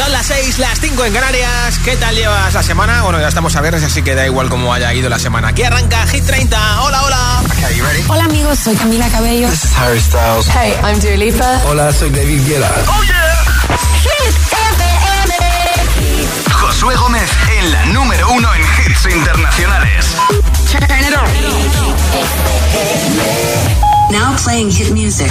Son las 6, las 5 en Canarias. ¿Qué tal llevas la semana? Bueno, ya estamos a viernes, así que da igual cómo haya ido la semana. Aquí arranca Hit 30. Hola, hola. Hola amigos, soy Camila Cabello. This is Harry Styles. Hey, I'm Dua Lipa. Hola, soy David Guetta. Oh yeah. Hit FM. Josué Gómez en la número uno en hits internacionales. Turn it on. Now playing hit music.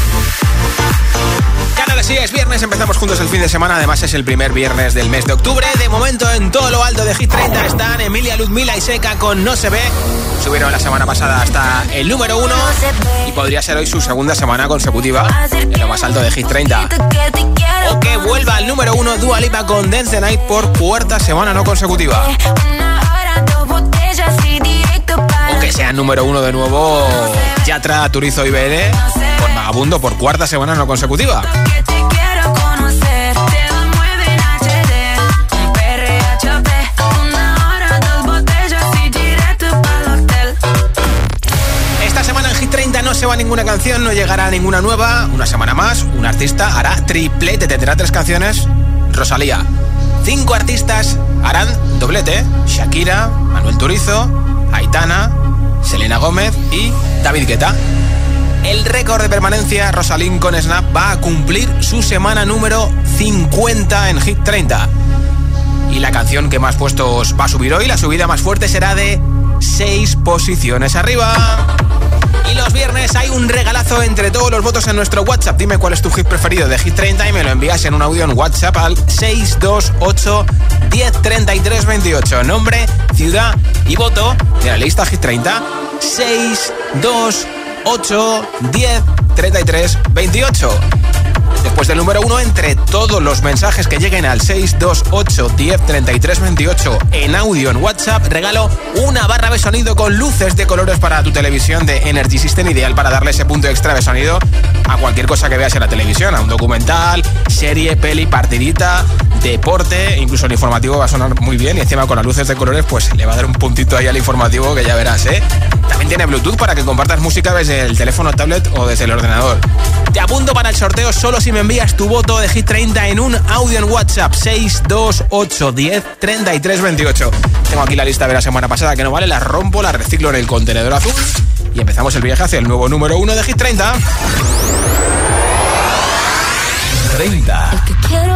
Que sí, es viernes, empezamos juntos el fin de semana. Además, es el primer viernes del mes de octubre. De momento, en todo lo alto de Hit 30 están Emilia Ludmila y Seca con No se ve. Subieron la semana pasada hasta el número uno y podría ser hoy su segunda semana consecutiva en lo más alto de Hit 30. O que vuelva al número uno Dua Lipa con Dance Night por cuarta semana no consecutiva. O que sea número uno de nuevo Yatra, Turizo y BL con Vagabundo por cuarta semana no consecutiva. Se va ninguna canción, no llegará ninguna nueva. Una semana más, un artista hará triplete, tendrá tres canciones. Rosalía. Cinco artistas harán doblete. Shakira, Manuel Turizo, Aitana, Selena Gómez y David Guetta. El récord de permanencia, Rosalín con Snap, va a cumplir su semana número 50 en Hit 30. Y la canción que más puestos va a subir hoy, la subida más fuerte será de 6 posiciones arriba. Y los viernes hay un regalazo entre todos los votos en nuestro WhatsApp. Dime cuál es tu hit preferido de Hit 30 y me lo envías en un audio en WhatsApp al 628 1033 28. Nombre, ciudad y voto de la lista Hit 30. 628 1033 28. Después del número uno, entre todos los mensajes que lleguen al 628 1033 28 en audio en WhatsApp, regalo una barra de sonido con luces de colores para tu televisión de Energy System, ideal para darle ese punto extra de sonido a cualquier cosa que veas en la televisión, a un documental, serie, peli, partidita, deporte, incluso el informativo va a sonar muy bien y encima con las luces de colores pues le va a dar un puntito ahí al informativo que ya verás, ¿eh? También tiene Bluetooth para que compartas música desde el teléfono, tablet o desde el ordenador. Te apunto para el sorteo solo si me envías tu voto de Hit 30 en un audio en WhatsApp 62810 3328. Tengo aquí la lista de la semana pasada que no vale, la rompo, la reciclo en el contenedor azul y empezamos el viaje hacia el nuevo número 1 de Hit 30. 30. El que quiero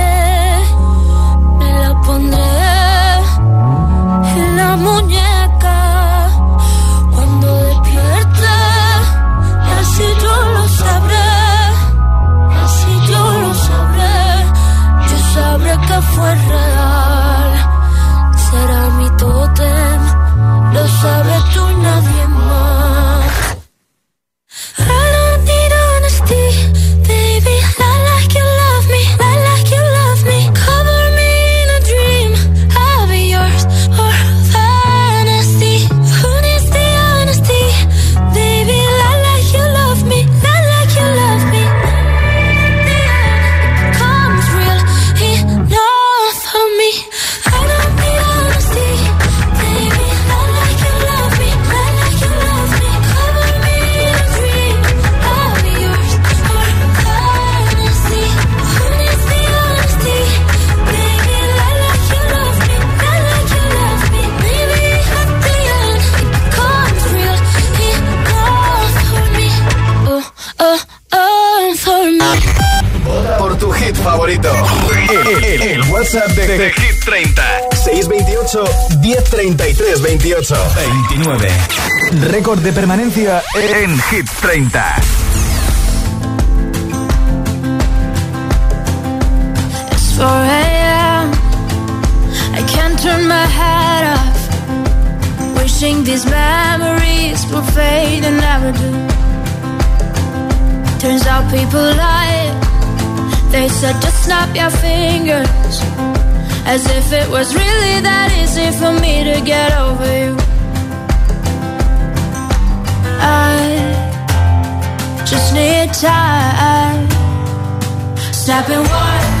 Récord de permanencia en Hit 30. It's 4 a.m. I can't turn my head off. Wishing these memories will fade and never do. Turns out people lie. They said just snap your fingers. As if it was really that easy for me to get over you. time. Step Stepping one.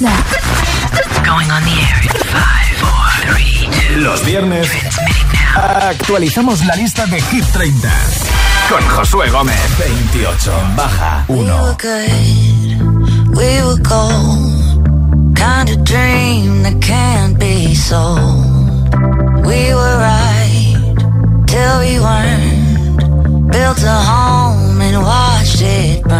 Snap. Going on the air in five, four, three, two. Los viernes now. actualizamos la lista de Hit 30 con Josué Gómez. 28 baja We were 1. good, we were gold. Kind of dream that can't be sold. We were right till we weren't. Built a home and watched it burn.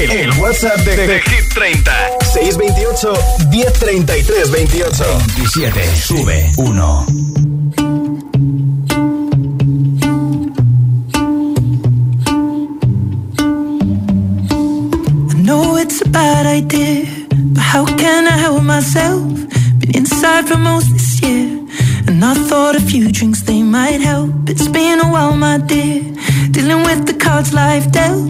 El, el WhatsApp de, de, de, Hit 30. 628 1033 28. 27. Sube 1. I know it's a bad idea, but how can I help myself? Been inside for most this year. And I thought a few drinks they might help. It's been a while, my dear, dealing with the cards life dealt.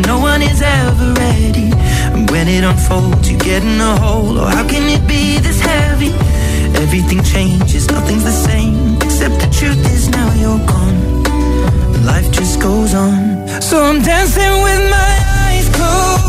no one is ever ready. And when it unfolds, you get in a hole. Oh, how can it be this heavy? Everything changes, nothing's the same. Except the truth is now you're gone. Life just goes on. So I'm dancing with my eyes closed.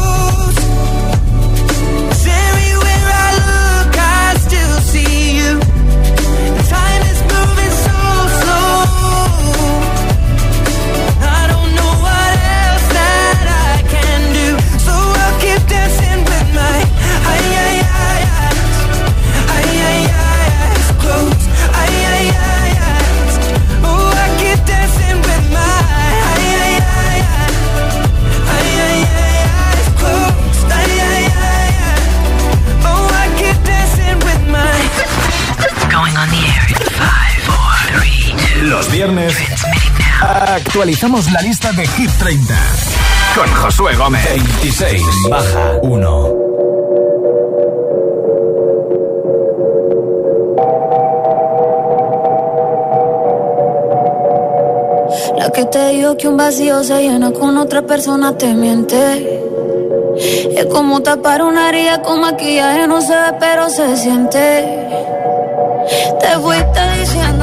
Los viernes actualizamos la lista de Hit 30 con Josué Gómez. 26 baja 1. La que te dijo que un vacío se llena con otra persona te miente. Es como tapar una herida con maquillaje, no se ve, pero se siente. Te fuiste diciendo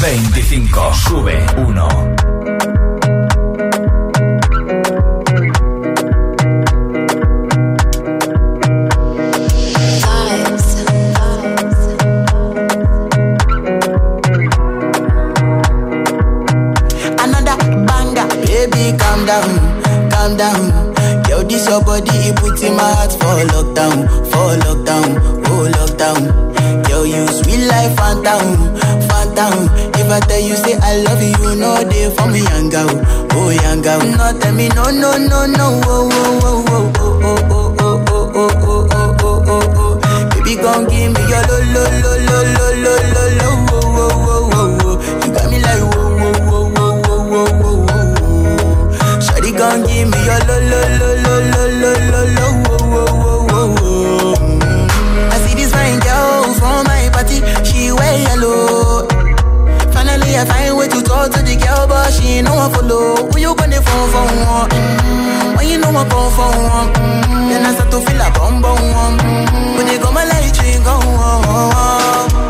25. Sube 1. your body, it puts in my heart for lockdown, for lockdown, oh lockdown. Yo, you sweet life, phantom, phantom. If I tell you say I love you, know they for me, girl, oh girl. No, tell me no, no, no, no, oh, oh, oh, oh, oh, oh, oh, oh, oh, oh, oh, oh, oh, oh. Baby, gon' give me your lo, lo, lo, lo, lo, lo, lo, lo, oh, oh, oh, oh, oh. You got me like whoa, whoa, whoa, whoa, whoa, whoa, whoa. Shawty gon' give me your lo, lo, lo, lo, lo, lo, lo, lo, party, she wear yellow. Finally, I find way to talk to the girl, but she ain't no one follow. Who you gonna phone for one? Mm-hmm. When you know I come for mm-hmm. then I start to feel a bum bum one. Mm-hmm. When they go my light, you go on.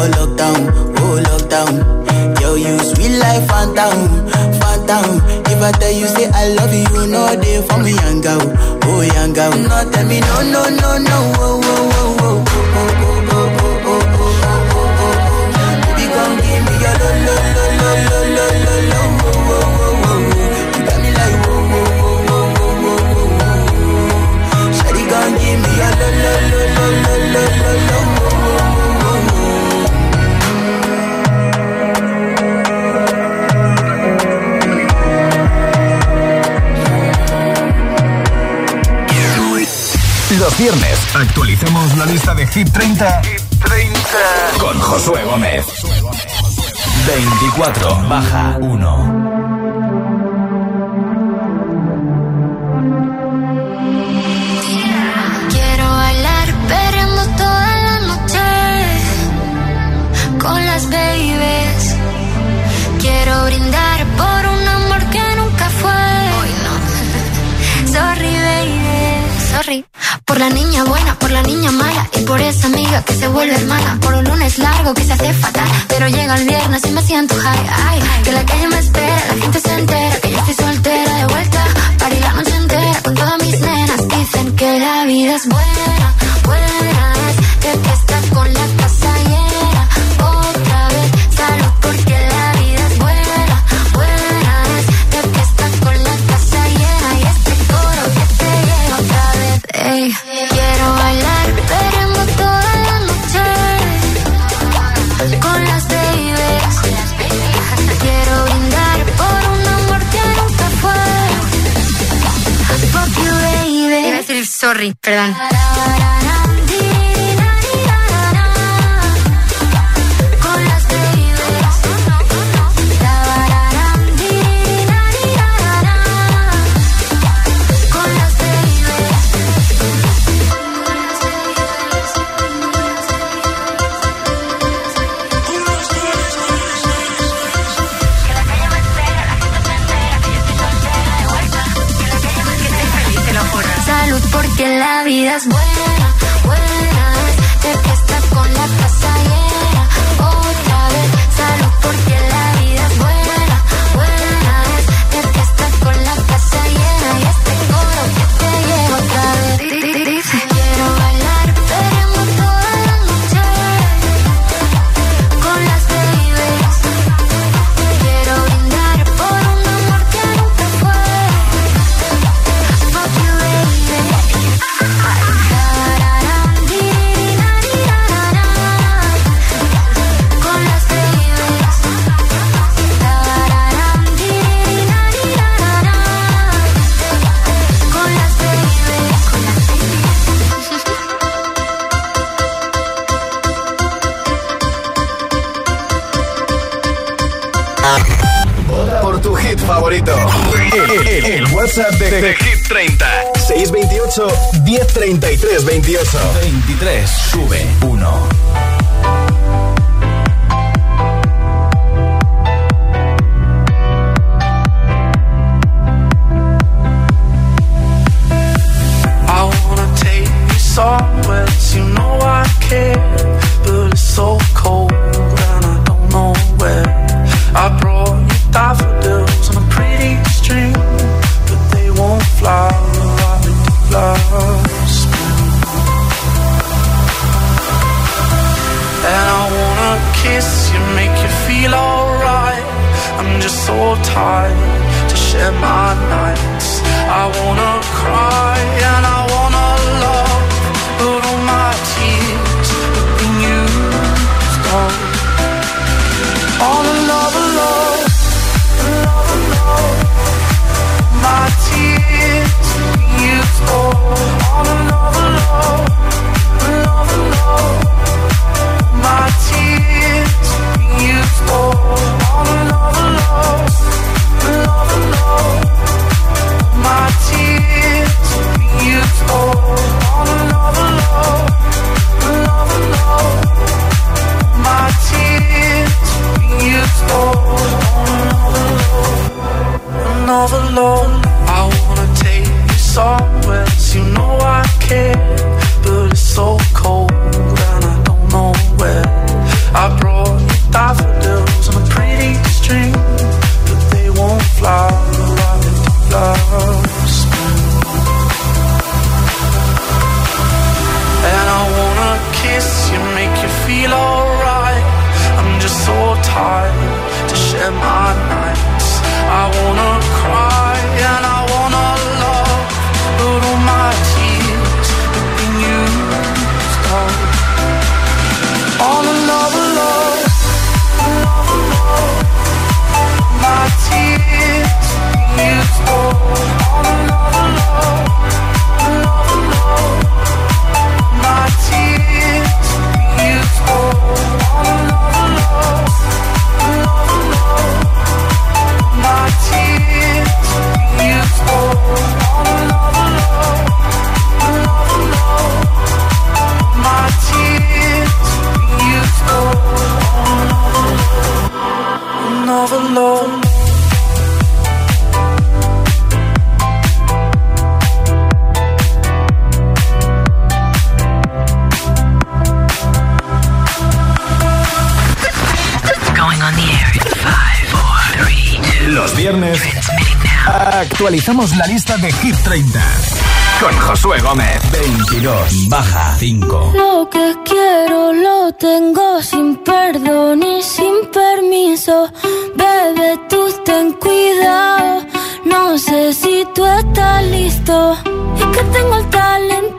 for lockdown, oh lockdown. Yo, you sweet life, phantom, phantom. If I tell you say I love you, know they for me, young girl, oh young girl. No, tell me no, no, no, no, oh, oh, oh, oh, oh, oh, oh, oh, oh, oh, oh, oh, oh. Give me your viernes actualicemos la lista de Hit 30, con Josué Gómez. 24 baja 1. Quiero bailar perreando toda la noche con las babies. Quiero brindar por un la niña buena, por la niña mala y por esa amiga que se vuelve hermana. Por un lunes largo que se hace fatal, pero llega el viernes y me siento high. Ay, que la calle me espera, la gente se entera sorry, perdón. Los viernes actualizamos la lista de Hit 30 con Josué Gómez. 22, baja 5. Lo que quiero lo tengo sin perdón y sin permiso tú ten cuidado. No sé si tú estás listo. Es que tengo el talento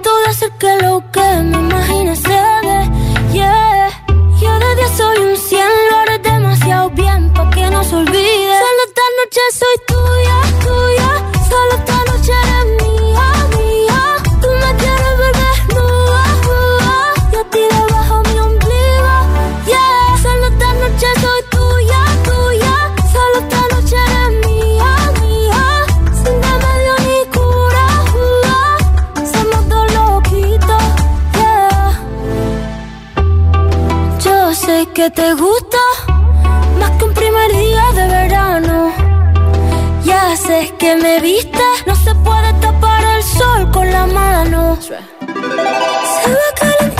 me gusta más que un primer día de verano. Ya sé que me viste, no se puede tapar el sol con la mano. Se va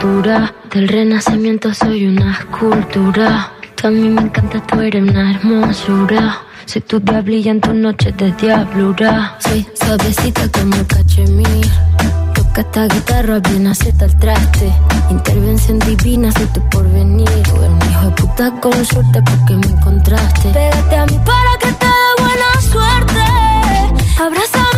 cultura. Del renacimiento soy una escultura. Tú a mí me encanta, tú eres una hermosura. Soy tu diablilla en tus noches de diablura. Soy suavecita como el cachemir. Toca esta guitarra bien aceta el traste. Intervención divina, soy tu porvenir. Tú eres un hijo de puta con suerte porque me encontraste. Pégate a mí para que te dé buena suerte. Abraza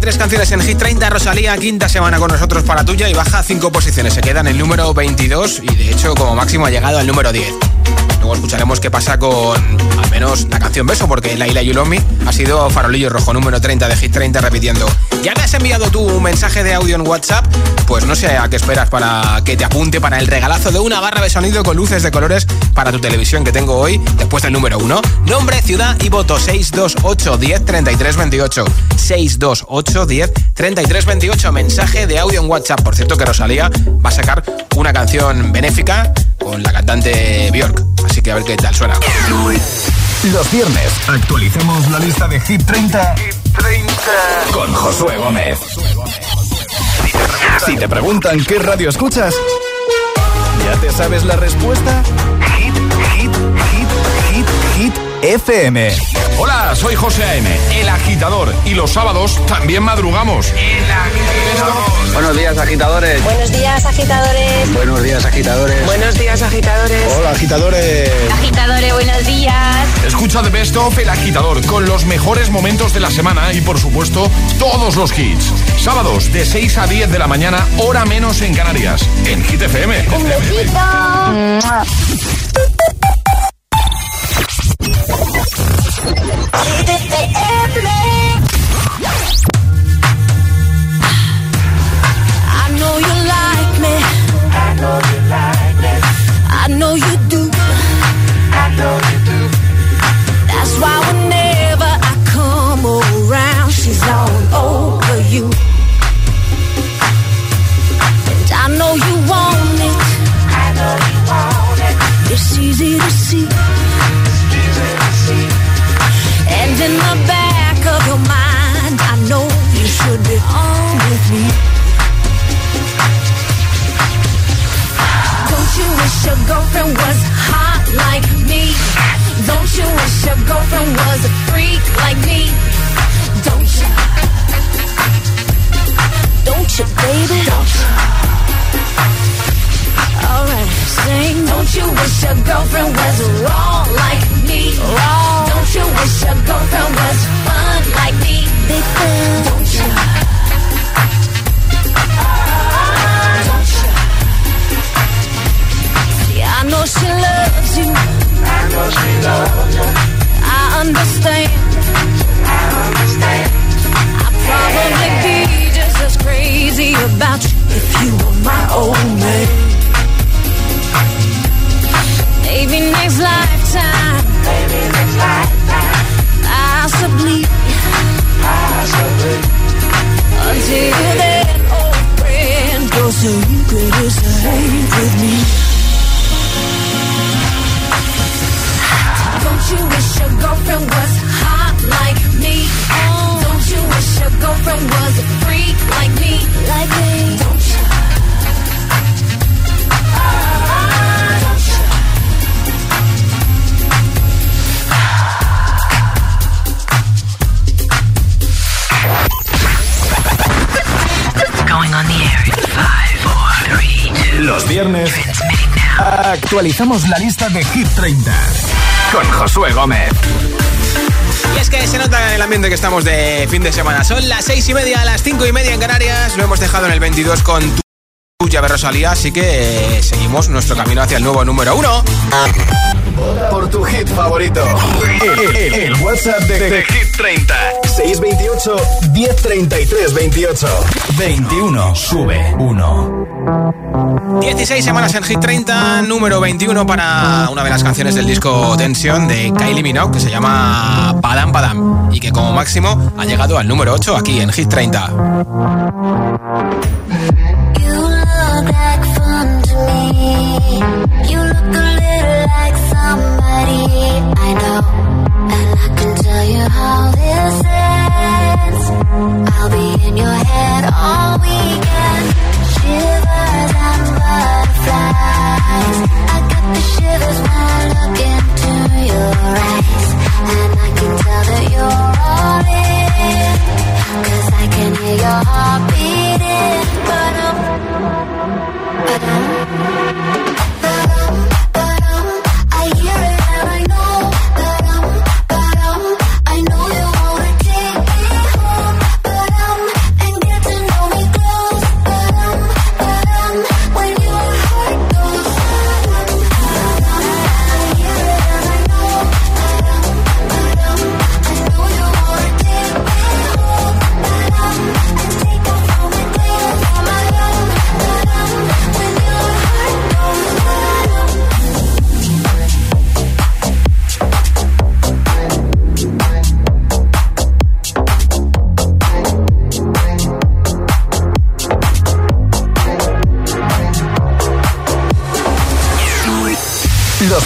tres canciones en Hit 30. Rosalía, quinta semana con nosotros para tuya y baja cinco posiciones. Se queda en el número 22 y de hecho como máximo ha llegado al número 10. Luego escucharemos qué pasa con al menos la canción Beso, porque Laila Yulomi ha sido farolillo rojo número 30 de Hit 30 repitiendo. ¿Ya me has enviado tú un mensaje de audio en WhatsApp? Pues no sé a qué esperas para que te apunte para el regalazo de una barra de sonido con luces de colores para tu televisión que tengo hoy, después del número 1. Nombre, ciudad y voto 628 10 33 28. 628 10 33 28. Mensaje de audio en WhatsApp. Por cierto que Rosalía va a sacar una canción benéfica con la cantante Bjork. Así que a ver qué tal suena. Los viernes actualizamos la lista de Hit 30, 30. con Josué Gómez. Si te preguntan qué radio escuchas, ¿ya te sabes la respuesta? FM. Hola, soy José A.M., el agitador. Y los sábados también madrugamos. El agitador. Buenos días, agitadores. Buenos días, agitadores. Buenos días, agitadores. Buenos días, agitadores. Hola, agitadores. Agitadores, buenos días. Escucha The Best of El Agitador con los mejores momentos de la semana y, por supuesto, todos los hits. Sábados de 6 a 10 de la mañana, hora menos en Canarias. En Hit FM. Un besito. I know you like me. Don't you wish your girlfriend was hot like me? Don't you wish your girlfriend was a freak like me? Don't you? Don't you, baby? Don't you? Alright, sing. Don't you wish your girlfriend was raw like me? Raw. Don't you wish your girlfriend was fun like me? Big fan. I you. Understand. I understand. I'd probably be just as crazy about you if you were my. Maybe next lifetime. Possibly. Until then, old friend, your secret is safe with me. You wish your girlfriend was hot like me? Don't you wish your girlfriend was a freak like me? Like me? Don't you? Don't you? Going on the air in five, four, three, two. Los viernes actualizamos la lista de Hit 30 con Josué Gómez. Y es que se nota en el ambiente que estamos de fin de semana. Son las seis y media, las cinco y media en Canarias. Lo hemos dejado en el 22 con tu llave Rosalía, así que eh, seguimos nuestro camino hacia el nuevo número uno. Por tu hit favorito. El, el- el WhatsApp de, de Hit 30. 628 1033 28. 21. Sube 1. 16 semanas en Hit 30, número 21 para una de las canciones del disco Tension de Kylie Minogue que se llama Padam Padam y que como máximo ha llegado al número 8 aquí en Hit 30.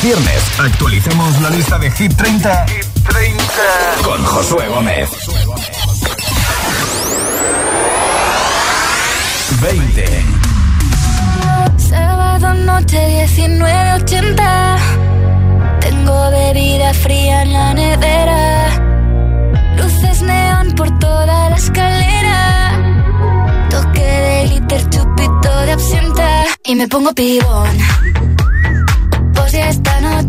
Viernes actualicemos la lista de Hit 30, Hit 30. con Josué Gómez. 20. Sábado noche 1980. Tengo bebida fría en la nevera. Luces neón por toda la escalera. Toque de glitter, chupito de absenta. Y me pongo pibón. Pues ya esta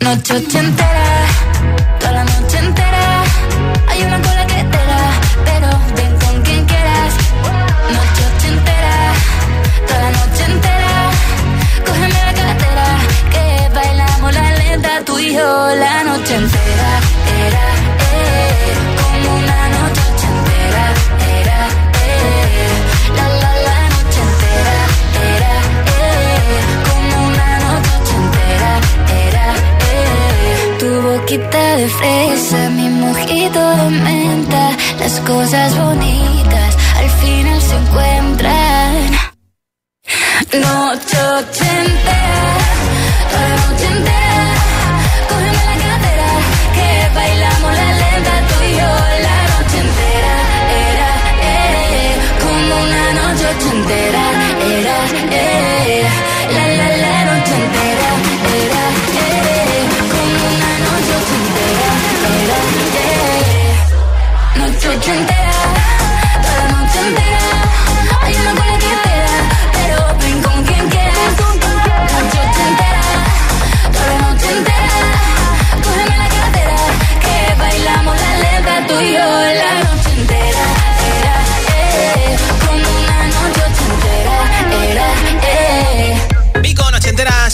Noche ochentera, toda la noche entera. Hay una cola que te da, pero ven con quien quieras. Noche ochentera, toda la noche entera. Cógeme la cartera, que bailamos la lenta tú y yo la noche entera. De fresa, mi mojito de menta. Las cosas bonitas al final se encuentran. Noche ochentera, noche entera. Eh, noche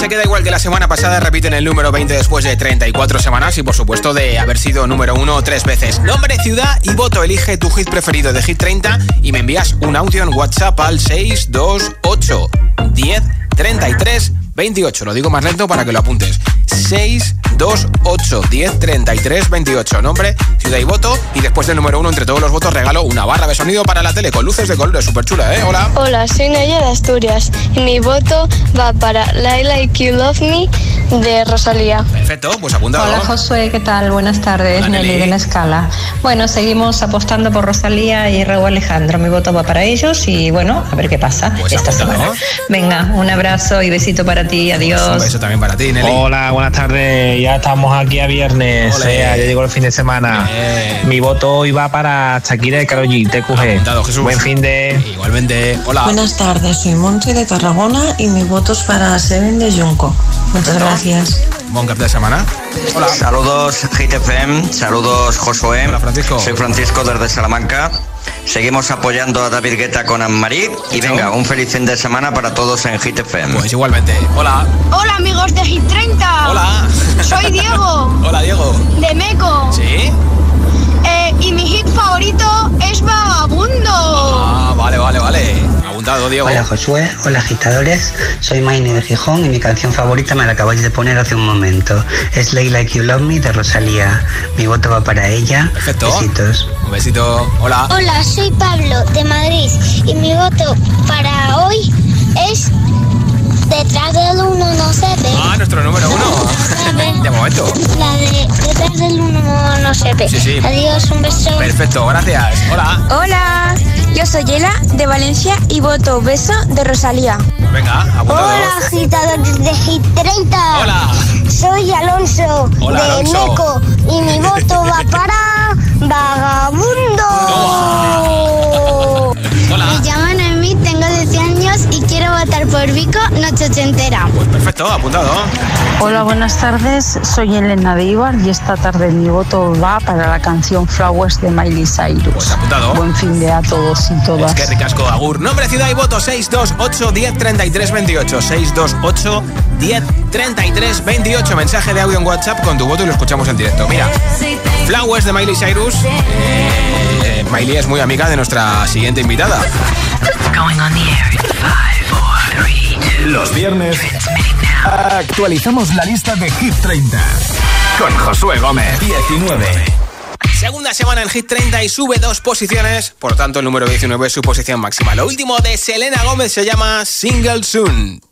se queda igual que la semana pasada, repiten el número 20 después de 34 semanas y por supuesto de haber sido número 1 tres veces. Nombre, ciudad y voto, elige tu hit preferido de Hit 30 y me envías un audio en WhatsApp al 628 10 33 28. Lo digo más lento para que lo apuntes. 628 10 33 28. Nombre, ciudad y voto. Y después del número 1 entre todos los votos regalo una barra de sonido para la tele con luces de colores súper chula, ¿eh? Hola. Hola, soy Naya de Asturias y mi voto va para I Like You Love Me de Rosalía. Perfecto, pues apuntado. Hola Josué, ¿qué tal? Buenas tardes, Hola, Nelly Nelly. de la Escala. Bueno, seguimos apostando por Rosalía y Raúl Alejandro. Mi voto va para ellos y bueno, a ver qué pasa Pues esta apuntado. semana. Venga, un abrazo y besito para ti, adiós. Un beso también para ti, Nelly. Hola, buenas tardes. Ya estamos aquí a viernes. Ole. ya llegó el fin de semana. Mi voto hoy va para Shakira y Karol G, TQG. Buen fin de. Igualmente. Hola. Buenas tardes, soy Monse de Tarragona y mi voto es para Seven de Junco. Muchas gracias. Buen cap de semana. Hola. Saludos GTFM, saludos Josué. Hola, Francisco. Soy Francisco desde Salamanca. Seguimos apoyando a David Guetta con Anne-Marie. Y venga, un feliz fin de semana para todos en GTFM. Pues igualmente. Hola. Hola amigos de Hit 30. Hola. Soy Diego, Hola, Diego. de Meco. ¿Sí? Y mi hit favorito es Vagabundo. Ah, vale, vale, vale. Apuntado, Diego. Hola Josué, hola agitadores, soy Maine de Gijón y mi canción favorita me la acabáis de poner hace un momento. Es Lay Like You Love Me de Rosalía. Mi voto va para ella. Perfecto. Besitos. Un besito. Hola. Hola, soy Pablo de Madrid y mi voto para hoy es detrás del uno no se ve. Ah, nuestro número uno. de momento. La de detrás del uno no se ve. Sí, sí. Adiós, un beso. Perfecto, gracias. Hola. Hola, yo soy Yela de Valencia y voto beso de Rosalía. Pues venga, apuntado. Hola, agitadores de Hit 30. Hola. Soy Alonso Hola, de Alonso. Meco y mi voto va para Vagabundo. 14 años y quiero votar por Vico Noche Ochentera. Pues perfecto, apuntado. Hola, buenas tardes. Soy Elena de Ibar y esta tarde mi voto va para la canción Flowers de Miley Cyrus. Pues apuntado. Buen fin de a todos y todas. Es que ricasco, Agur. Nombre, ciudad y voto 628 10 33 28. 628 10 33 28. Mensaje de audio en WhatsApp con tu voto y lo escuchamos en directo. Mira, Flowers de Miley Cyrus. Eh, Miley es muy amiga de nuestra siguiente invitada. Los viernes actualizamos la lista de Hit 30 con Josué Gómez. 19. Segunda semana en Hit 30 y sube dos posiciones. Por tanto, el número 19 es su posición máxima. Lo último de Selena Gómez se llama Single Soon.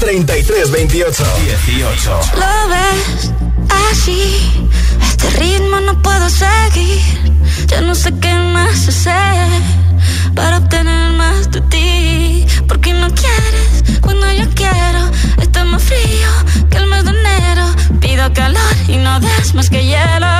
1033 28. 18. Lo ves así, este ritmo no puedo seguir. Ya no sé qué más hacer para obtener más de ti. Porque no quieres cuando yo quiero. Está más frío que el mes de enero. Pido calor y no des más que hielo.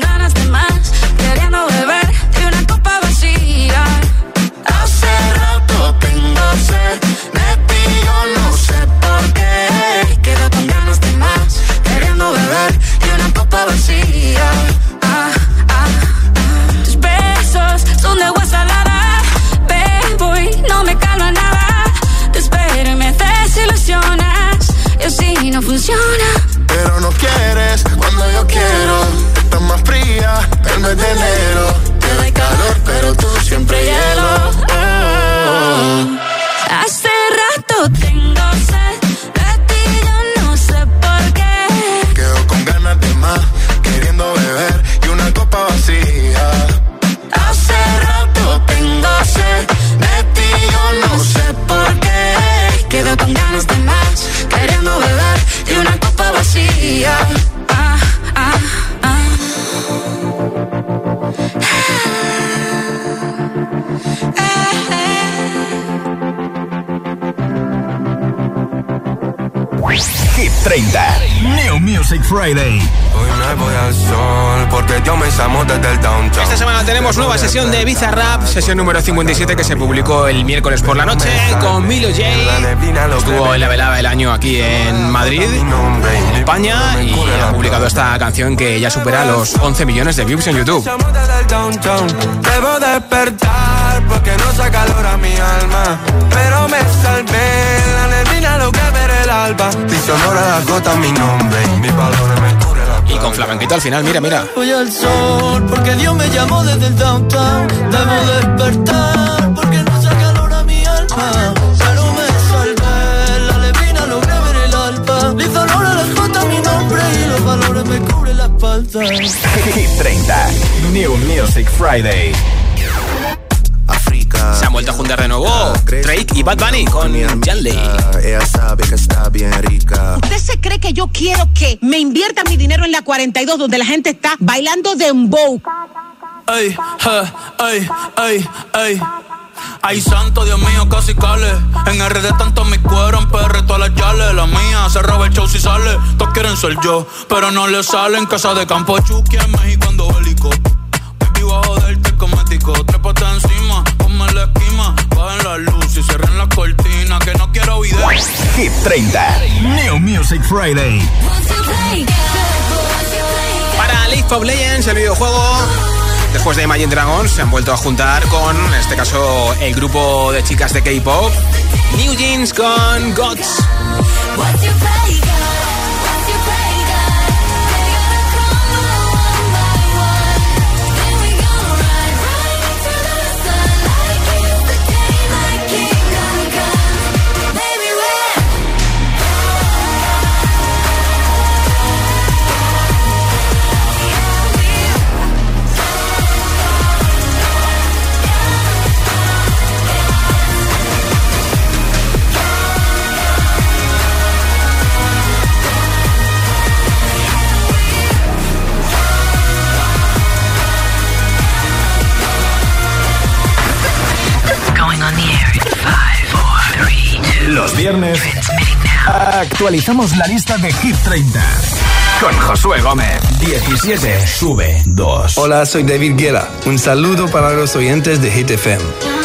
Friday. Hoy me voy al sol porque yo me llamo desde el downtown. Esta semana tenemos nueva sesión de Bizarrap, sesión número 57 que se publicó el miércoles por la noche con Milo J. Estuvo en la velada del año aquí en Madrid, en España, y ha publicado esta canción que ya supera los 11 millones de views en YouTube. Debo despertar porque no saca calor a mi alma, pero me salvé la neblina lo que ver el alba. Y sonora la gota mi nombre, mi valor me cubre la Y con flamenquito al final, mira, mira. Voy al sol porque Dios me llamó desde el downtown. Debo despertar porque no saca calor a mi alma. Pero me salvé, la levina logré ver el alba. Le hizo honor a la gota mi nombre y los valores me cubren la espalda. Hit 30. New Music Friday. Vuelto a juntar de nuevo Drake y Bad Bunny con Janley. Ella sabe que está bien rica. ¿Usted se cree que yo quiero que me invierta mi dinero en la 42 donde la gente está bailando dembow? Ay, ay, ay, ay. Ay, santo, Dios mío, casi cale. En RD tanto mi cuero, en PR todas las yales. La mía se roba el show si sale. Todos quieren ser yo, pero no le sale. En casa de campo Chucky, en México ando bélico. Vivo a joderte cosmético. Trépate encima, ponme la esquima. Bajen la luz y cierren la cortina. Que no quiero video. Hit 30. New Music Friday. Para League of Legends, el videojuego, después de Imagine Dragons, se han vuelto a juntar con, en este caso, el grupo de chicas de K-pop, New Jeans con Gods. Viernes actualizamos la lista de Hit 30. Con Josué Gómez. 17. Sube 2. Hola, soy David Guerra. Un saludo para los oyentes de Hit FM.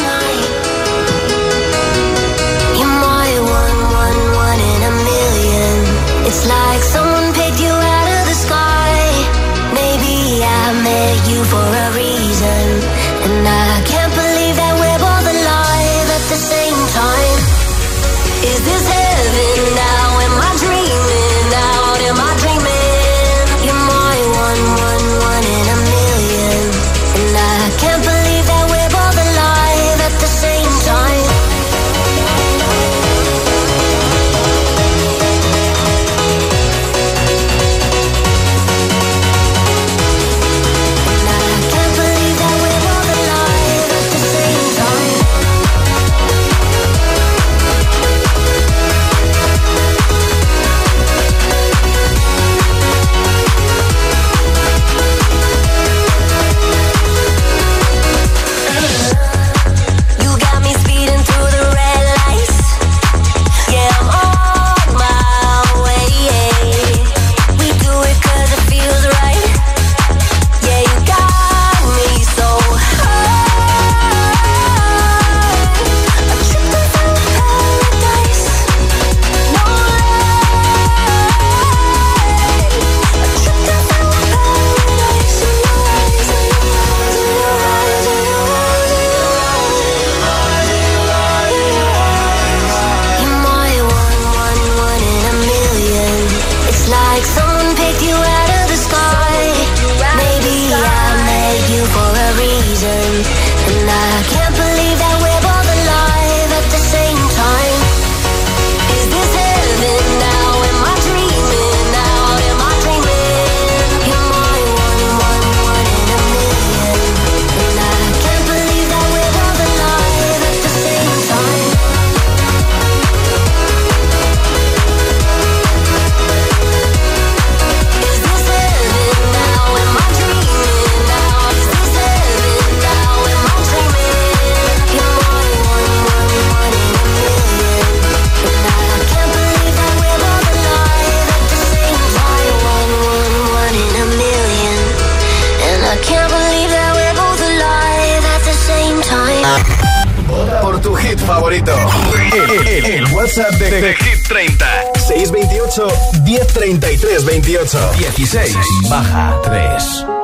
28 16. Baja 3.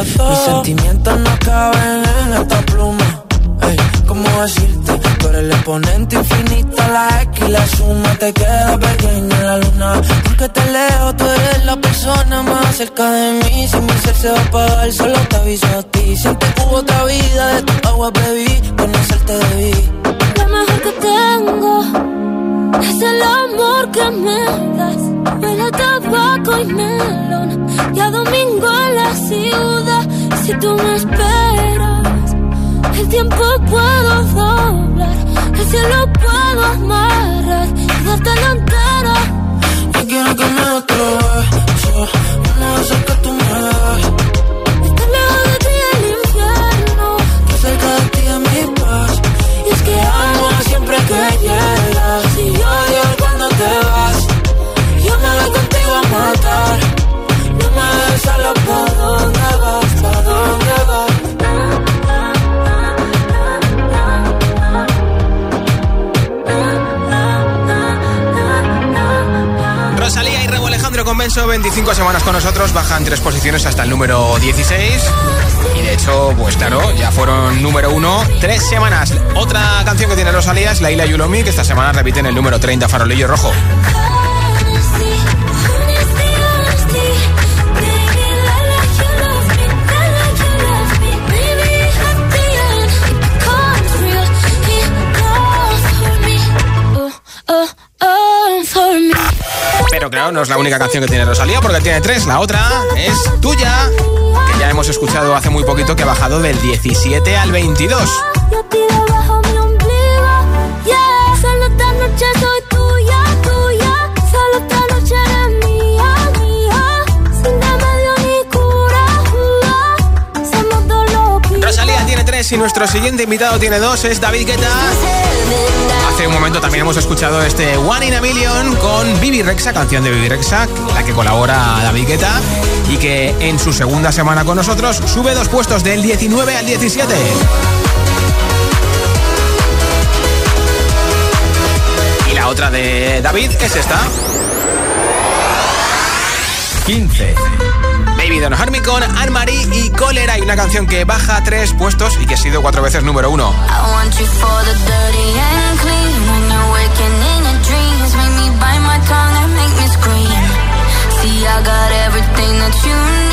Y se melón. Y a domingo en la ciudad. Si tú me esperas, el tiempo puedo doblar. El cielo puedo amarrar y darte la entera. Yo quiero que me beso. Una vez que tú me. Convenso, 25 semanas con nosotros, bajan tres posiciones hasta el número 16. Y de hecho, pues claro, ya fueron número uno tres semanas. Otra canción que tiene Rosalía es La Isla Yulomi, que esta semana repiten el número 30, Farolillo Rojo. Claro, no es la única canción que tiene Rosalía porque tiene tres. La otra es tuya ya hemos escuchado hace muy poquito que ha bajado del 17 al 22. Rosalía tiene tres y nuestro siguiente invitado tiene dos, es David Guetta. Hace un momento también hemos escuchado este One in a Million con Bibi Rexa, canción de Bibi Rexa, la que colabora David Guetta y que en su segunda semana con nosotros sube dos puestos del 19 al 17. Y la otra de David es esta. 15. Hurt Me con Anne-Marie y Cólera. Y una canción que baja tres puestos y que ha sido cuatro veces número uno. I you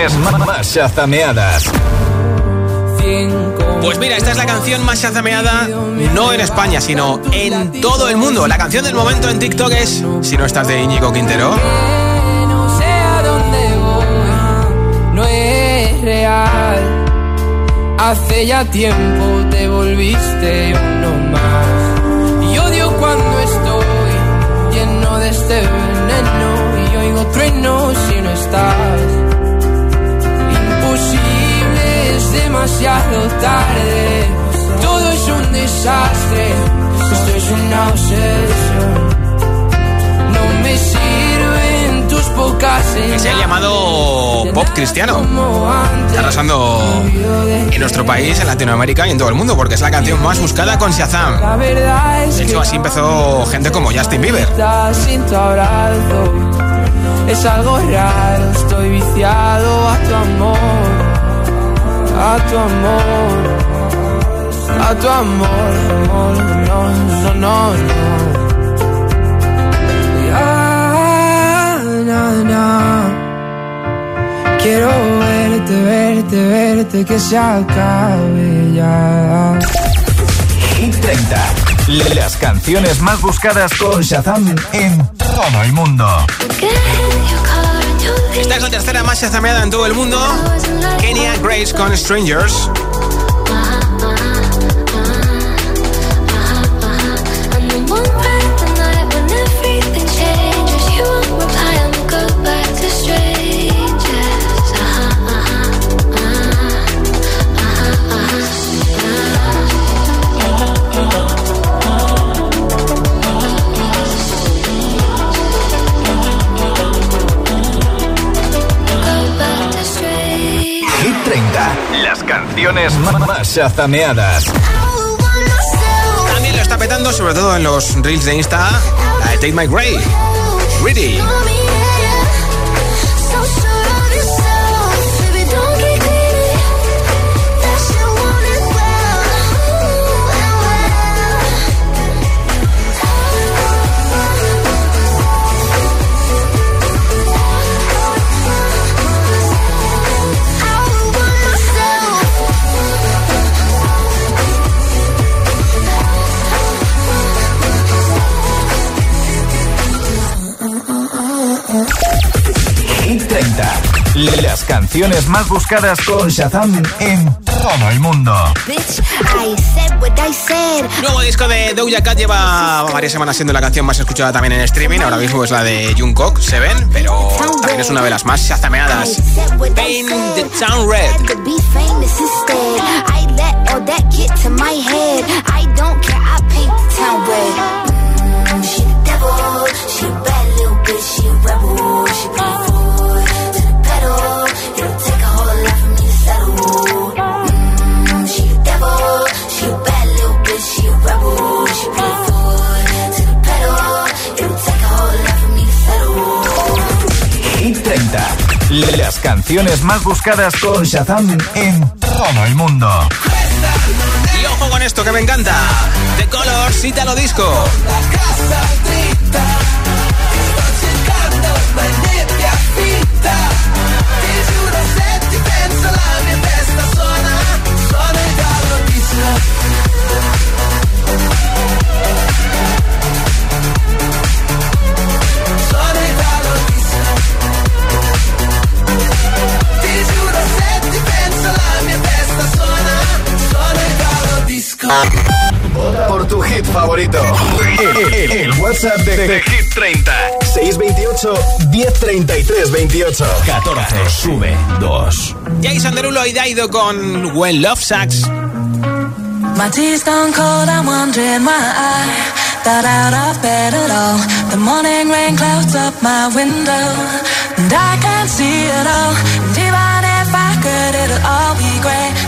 canciones más chazameadas. Pues mira, esta es la canción más chazameada, no en España, sino en todo el mundo. La canción del momento en TikTok es Si no estás de Íñigo Quintero. No sé a dónde voy, no es real. Hace ya tiempo te volviste uno más. Y odio cuando estoy lleno de este veneno y oigo trueno si no estás. Es demasiado tarde. Todo es un desastre. Esto es una obsesión. No me sirven tus pocas Es el llamado pop cristiano. Está arrasando en nuestro país, en Latinoamérica y en todo el mundo, porque es la canción más buscada con Shazam. De hecho, así empezó gente como Justin Bieber. Es algo raro, estoy viciado a tu amor. A tu amor. A tu amor, amor. No, no, no, no. Ya, na, na. Quiero verte, verte, verte, que se acabe ya. Hit 30. Las canciones más buscadas con Shazam en todo el mundo. Esta es la tercera más chazameada en todo el mundo. Kenya Grace con Strangers. Canciones más chazameadas. También lo está petando, sobre todo en los reels de Insta, la de Take My Gray. Ready. Las canciones más buscadas con Shazam en todo el mundo. Nuevo disco de Doja Cat lleva varias semanas siendo la canción más escuchada también en streaming. Ahora mismo es la de Jungkook, Seven, pero también es una de las más chazameadas. Paint the Town Red. Canciones más buscadas con Shazam en todo el mundo. Y ojo con esto que me encanta. The Colors, Italo Disco. Vota por tu hit favorito. El, el- el WhatsApp de, de Hit 30. 628 1033 28. 14. Sube 2. Jason Derulo y Daido con When Love Sucks. My tea's gone cold, I'm wondering why I got out of bed at all. The morning rain clouds up my window, and I can't see it all.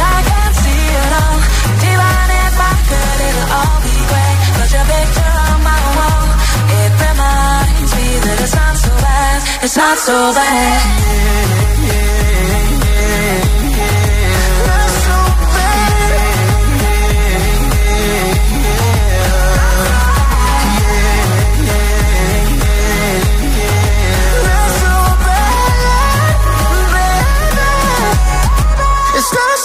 I can't see it all. Even if it'll all be picture on my wall, it's not so bad. It's not so bad.